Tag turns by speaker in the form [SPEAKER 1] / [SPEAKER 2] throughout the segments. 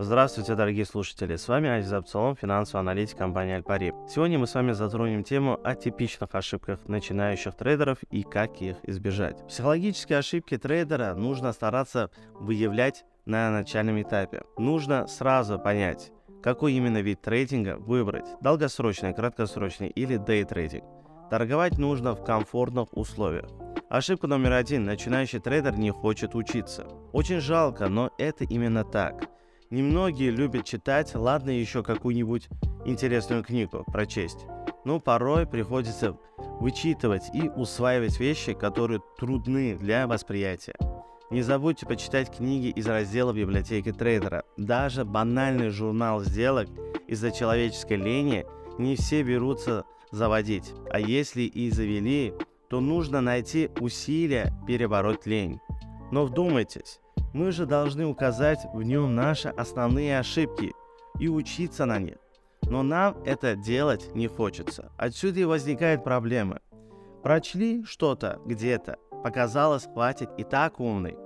[SPEAKER 1] Здравствуйте, дорогие слушатели! С вами Азиз Абцалом, финансовый аналитик компании Альпари. Сегодня мы с вами затронем тему о типичных ошибках начинающих трейдеров и как их избежать. Психологические ошибки трейдера нужно стараться выявлять на начальном этапе. Нужно сразу понять, какой именно вид трейдинга выбрать – долгосрочный, краткосрочный или дейтрейдинг. Торговать нужно в комфортных условиях. Ошибка номер один – начинающий трейдер не хочет учиться. Очень жалко, но это именно так – Немногие любят читать, ладно еще какую-нибудь интересную книгу прочесть. Но порой приходится вычитывать и усваивать вещи, которые трудны для восприятия. Не забудьте почитать книги из раздела библиотеки трейдера. Даже банальный журнал сделок из-за человеческой лени не все берутся заводить. А если и завели, то нужно найти усилия перебороть лень. Но вдумайтесь, мы же должны указать в нем наши основные ошибки и учиться на них. Но нам это делать не хочется. Отсюда и возникают проблемы. Прочли что-то где-то, показалось, хватит и так умный.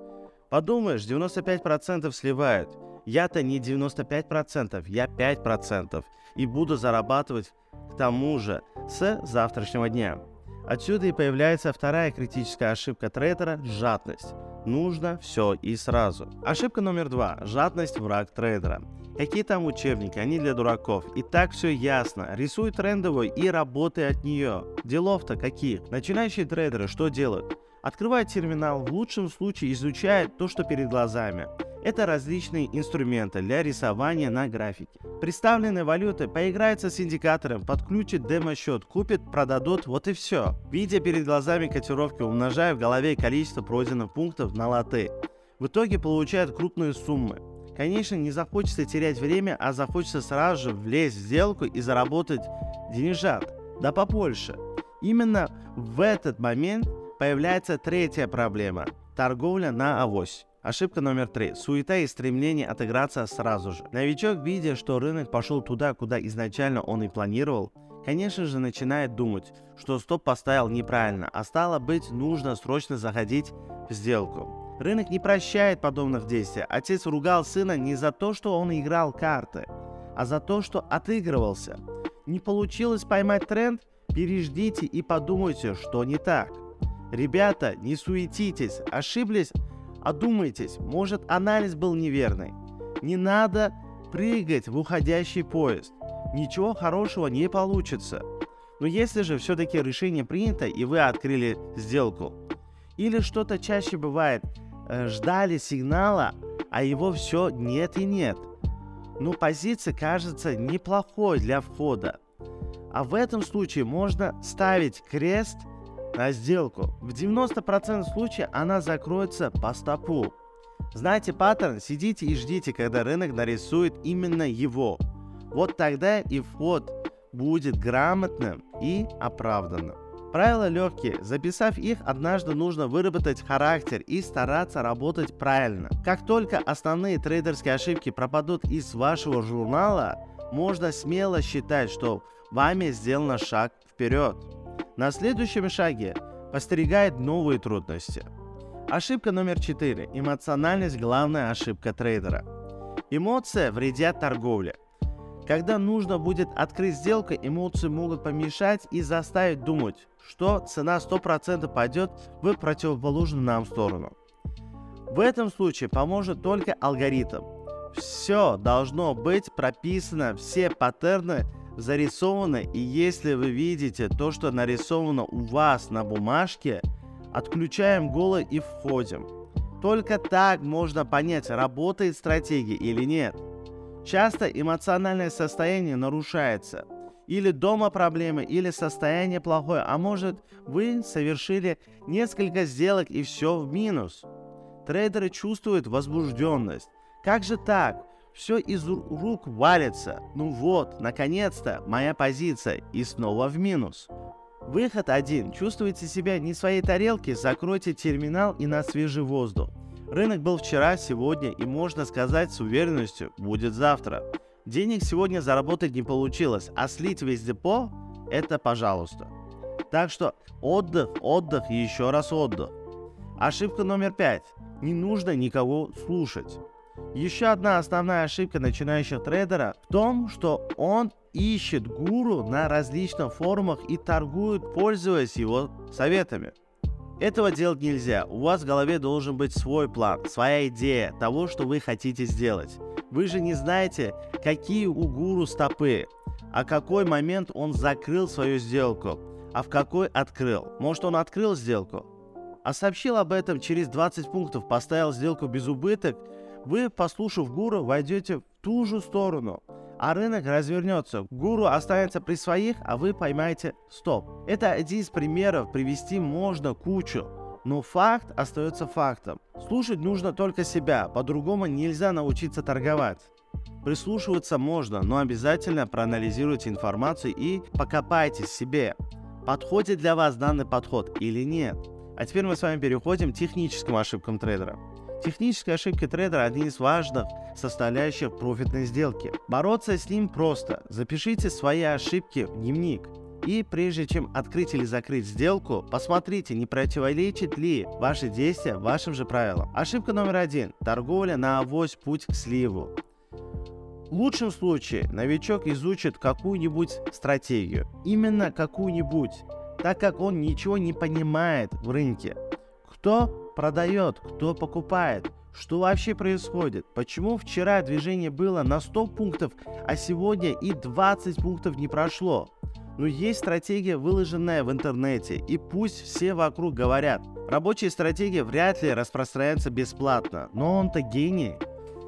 [SPEAKER 1] Подумаешь, 95% сливают. Я-то не 95%, я 5%. И буду зарабатывать к тому же с завтрашнего дня. Отсюда и появляется вторая критическая ошибка трейдера – жадность. Нужно все и сразу. Ошибка номер два. Жадность – враг трейдера. Какие там учебники, они для дураков. И так все ясно. Рисуй трендовую и работай от нее. Делов-то каких? Начинающие трейдеры что делают? Открывают терминал, в лучшем случае изучают то, что перед глазами. Это различные инструменты для рисования на графике. Представленные валюты поиграются с индикатором, подключат демо-счет, купят, продадут, вот и все. Видя перед глазами котировки, умножая в голове количество пройденных пунктов на латы. В итоге получают крупные суммы. Конечно, не захочется терять время, а захочется сразу же влезть в сделку и заработать денежат. Да побольше. Именно в этот момент появляется третья проблема – торговля на авось. Ошибка номер три. Суета и стремление отыграться сразу же. Новичок, видя, что рынок пошел туда, куда изначально он и планировал, конечно же начинает думать, что стоп поставил неправильно, а стало быть, нужно срочно заходить в сделку. Рынок не прощает подобных действий. Отец ругал сына не за то, что он играл карты, а за то, что отыгрывался. Не получилось поймать тренд? Переждите и подумайте, что не так. Ребята, не суетитесь, ошиблись, Одумайтесь, может анализ был неверный. Не надо прыгать в уходящий поезд. Ничего хорошего не получится. Но если же все-таки решение принято и вы открыли сделку, или что-то чаще бывает, э, ждали сигнала, а его все нет и нет. Ну, позиция кажется неплохой для входа. А в этом случае можно ставить крест – на сделку. В 90% случаев она закроется по стопу. Знаете паттерн? Сидите и ждите, когда рынок нарисует именно его. Вот тогда и вход будет грамотным и оправданным. Правила легкие. Записав их, однажды нужно выработать характер и стараться работать правильно. Как только основные трейдерские ошибки пропадут из вашего журнала, можно смело считать, что вами сделано шаг вперед. На следующем шаге постерегает новые трудности. Ошибка номер 4. Эмоциональность – главная ошибка трейдера. Эмоция вредят торговле. Когда нужно будет открыть сделку, эмоции могут помешать и заставить думать, что цена 100% пойдет в противоположную нам сторону. В этом случае поможет только алгоритм. Все должно быть прописано, все паттерны – зарисовано, и если вы видите то, что нарисовано у вас на бумажке, отключаем голо и входим. Только так можно понять, работает стратегия или нет. Часто эмоциональное состояние нарушается. Или дома проблемы, или состояние плохое, а может вы совершили несколько сделок и все в минус. Трейдеры чувствуют возбужденность. Как же так? Все из рук валится. Ну вот, наконец-то, моя позиция. И снова в минус. Выход один. Чувствуете себя не своей тарелке, закройте терминал и на свежий воздух. Рынок был вчера, сегодня и можно сказать с уверенностью, будет завтра. Денег сегодня заработать не получилось, а слить весь депо – это пожалуйста. Так что отдых, отдых и еще раз отдых. Ошибка номер пять. Не нужно никого слушать. Еще одна основная ошибка начинающих трейдера в том, что он ищет гуру на различных форумах и торгует, пользуясь его советами. Этого делать нельзя. У вас в голове должен быть свой план, своя идея того, что вы хотите сделать. Вы же не знаете, какие у гуру стопы, а какой момент он закрыл свою сделку, а в какой открыл. Может он открыл сделку, а сообщил об этом через 20 пунктов, поставил сделку без убыток, вы, послушав гуру, войдете в ту же сторону, а рынок развернется. Гуру останется при своих, а вы поймаете стоп. Это один из примеров, привести можно кучу. Но факт остается фактом. Слушать нужно только себя, по-другому нельзя научиться торговать. Прислушиваться можно, но обязательно проанализируйте информацию и покопайтесь в себе. Подходит для вас данный подход или нет. А теперь мы с вами переходим к техническим ошибкам трейдера. Техническая ошибка трейдера – один из важных составляющих профитной сделки. Бороться с ним просто. Запишите свои ошибки в дневник. И прежде чем открыть или закрыть сделку, посмотрите, не противоречит ли ваши действия вашим же правилам. Ошибка номер один. Торговля на авось путь к сливу. В лучшем случае новичок изучит какую-нибудь стратегию. Именно какую-нибудь так как он ничего не понимает в рынке. Кто продает, кто покупает, что вообще происходит, почему вчера движение было на 100 пунктов, а сегодня и 20 пунктов не прошло. Но есть стратегия, выложенная в интернете, и пусть все вокруг говорят. Рабочие стратегии вряд ли распространяются бесплатно, но он-то гений.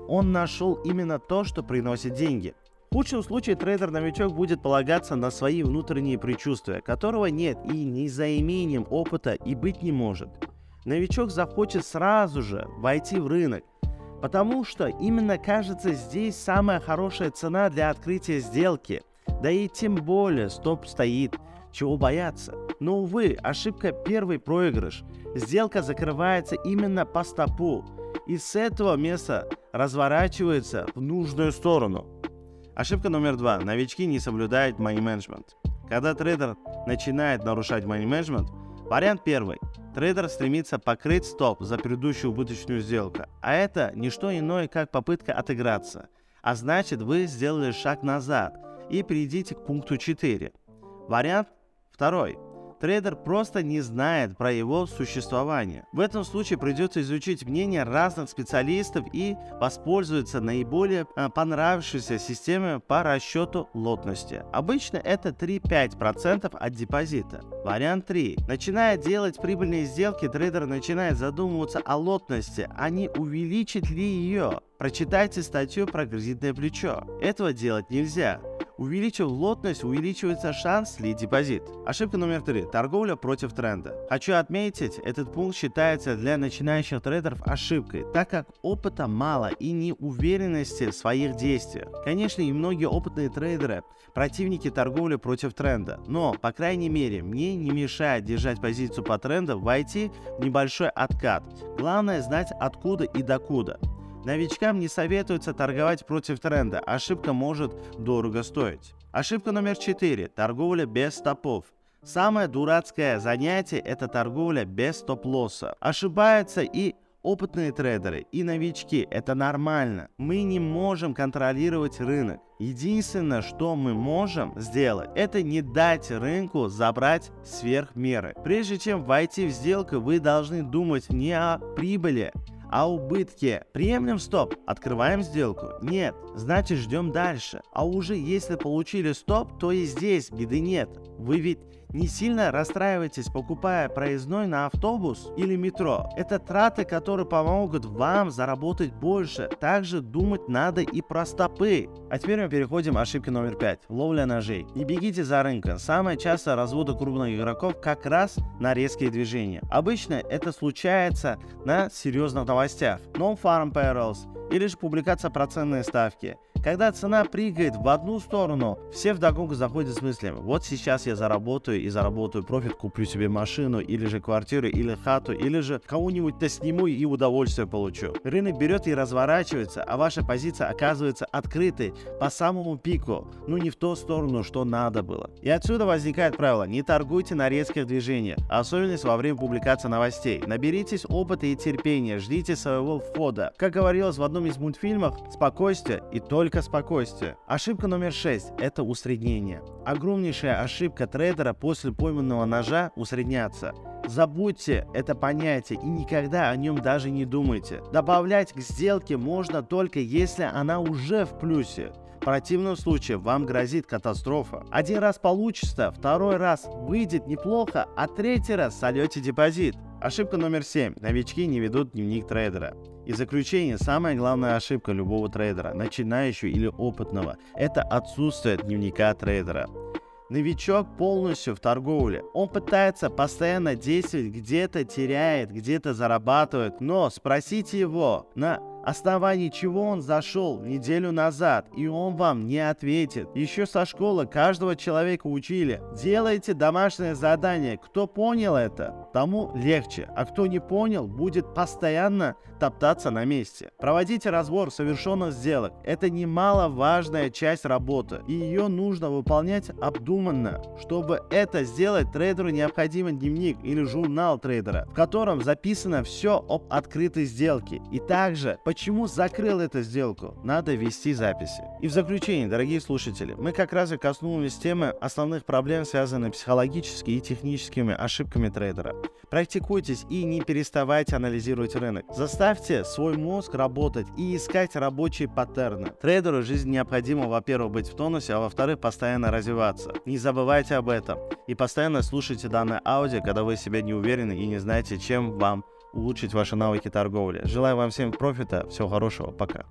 [SPEAKER 1] Он нашел именно то, что приносит деньги. В худшем случае трейдер-новичок будет полагаться на свои внутренние предчувствия, которого нет и не за имением опыта и быть не может. Новичок захочет сразу же войти в рынок, потому что именно кажется здесь самая хорошая цена для открытия сделки. Да и тем более стоп стоит, чего бояться. Но увы, ошибка первый проигрыш. Сделка закрывается именно по стопу. И с этого места разворачивается в нужную сторону. Ошибка номер два. Новички не соблюдают money management. Когда трейдер начинает нарушать money management, вариант первый. Трейдер стремится покрыть стоп за предыдущую убыточную сделку, а это не что иное, как попытка отыграться. А значит, вы сделали шаг назад и перейдите к пункту 4. Вариант второй трейдер просто не знает про его существование. В этом случае придется изучить мнение разных специалистов и воспользоваться наиболее э, понравившейся системой по расчету лотности. Обычно это 3-5% от депозита. Вариант 3. Начиная делать прибыльные сделки, трейдер начинает задумываться о лотности, а не увеличить ли ее. Прочитайте статью про кредитное плечо. Этого делать нельзя. Увеличив лотность, увеличивается шанс слить депозит. Ошибка номер три. Торговля против тренда. Хочу отметить, этот пункт считается для начинающих трейдеров ошибкой, так как опыта мало и неуверенности в своих действиях. Конечно, и многие опытные трейдеры противники торговли против тренда, но, по крайней мере, мне не мешает держать позицию по тренду, войти в небольшой откат. Главное знать откуда и докуда. Новичкам не советуется торговать против тренда, ошибка может дорого стоить. Ошибка номер 4. Торговля без стопов. Самое дурацкое занятие – это торговля без стоп-лосса. Ошибаются и опытные трейдеры, и новички. Это нормально. Мы не можем контролировать рынок. Единственное, что мы можем сделать, это не дать рынку забрать сверх меры. Прежде чем войти в сделку, вы должны думать не о прибыли, а убытки. Приемлем стоп, открываем сделку. Нет, значит ждем дальше. А уже если получили стоп, то и здесь беды нет. Вы ведь не сильно расстраивайтесь, покупая проездной на автобус или метро. Это траты, которые помогут вам заработать больше. Также думать надо и про стопы. А теперь мы переходим к ошибке номер 5. Ловля ножей. Не бегите за рынком. Самое часто разводы крупных игроков как раз на резкие движения. Обычно это случается на серьезных новостях. Non-farm payrolls или же публикация процентной ставки. Когда цена прыгает в одну сторону, все вдогонку заходят с мыслями, вот сейчас я заработаю и заработаю профит, куплю себе машину, или же квартиру, или хату, или же кого-нибудь-то сниму и удовольствие получу. Рынок берет и разворачивается, а ваша позиция оказывается открытой по самому пику, ну не в ту сторону, что надо было. И отсюда возникает правило, не торгуйте на резких движениях, особенность во время публикации новостей. Наберитесь опыта и терпения, ждите своего входа. Как говорилось в одном из мультфильмов, спокойствие и только спокойствие. Ошибка номер 6 – это усреднение. Огромнейшая ошибка трейдера после пойманного ножа – усредняться. Забудьте это понятие и никогда о нем даже не думайте. Добавлять к сделке можно только если она уже в плюсе. В противном случае вам грозит катастрофа. Один раз получится, второй раз выйдет неплохо, а третий раз сольете депозит. Ошибка номер 7. Новички не ведут дневник трейдера. И заключение, самая главная ошибка любого трейдера, начинающего или опытного, это отсутствие дневника трейдера. Новичок полностью в торговле. Он пытается постоянно действовать, где-то теряет, где-то зарабатывает, но спросите его, на основании чего он зашел неделю назад, и он вам не ответит. Еще со школы каждого человека учили. Делайте домашнее задание. Кто понял это, тому легче, а кто не понял, будет постоянно топтаться на месте. Проводите разбор совершенных сделок. Это немаловажная часть работы, и ее нужно выполнять обдуманно. Чтобы это сделать, трейдеру необходим дневник или журнал трейдера, в котором записано все об открытой сделке. И также, Почему закрыл эту сделку? Надо вести записи. И в заключение, дорогие слушатели, мы как раз и коснулись темы основных проблем, связанных психологически и техническими ошибками трейдера. Практикуйтесь и не переставайте анализировать рынок. Заставьте свой мозг работать и искать рабочие паттерны. Трейдеру жизнь необходимо, во-первых, быть в тонусе, а во-вторых, постоянно развиваться. Не забывайте об этом. И постоянно слушайте данное аудио, когда вы себя не уверены и не знаете, чем вам улучшить ваши навыки торговли. Желаю вам всем профита, всего хорошего, пока.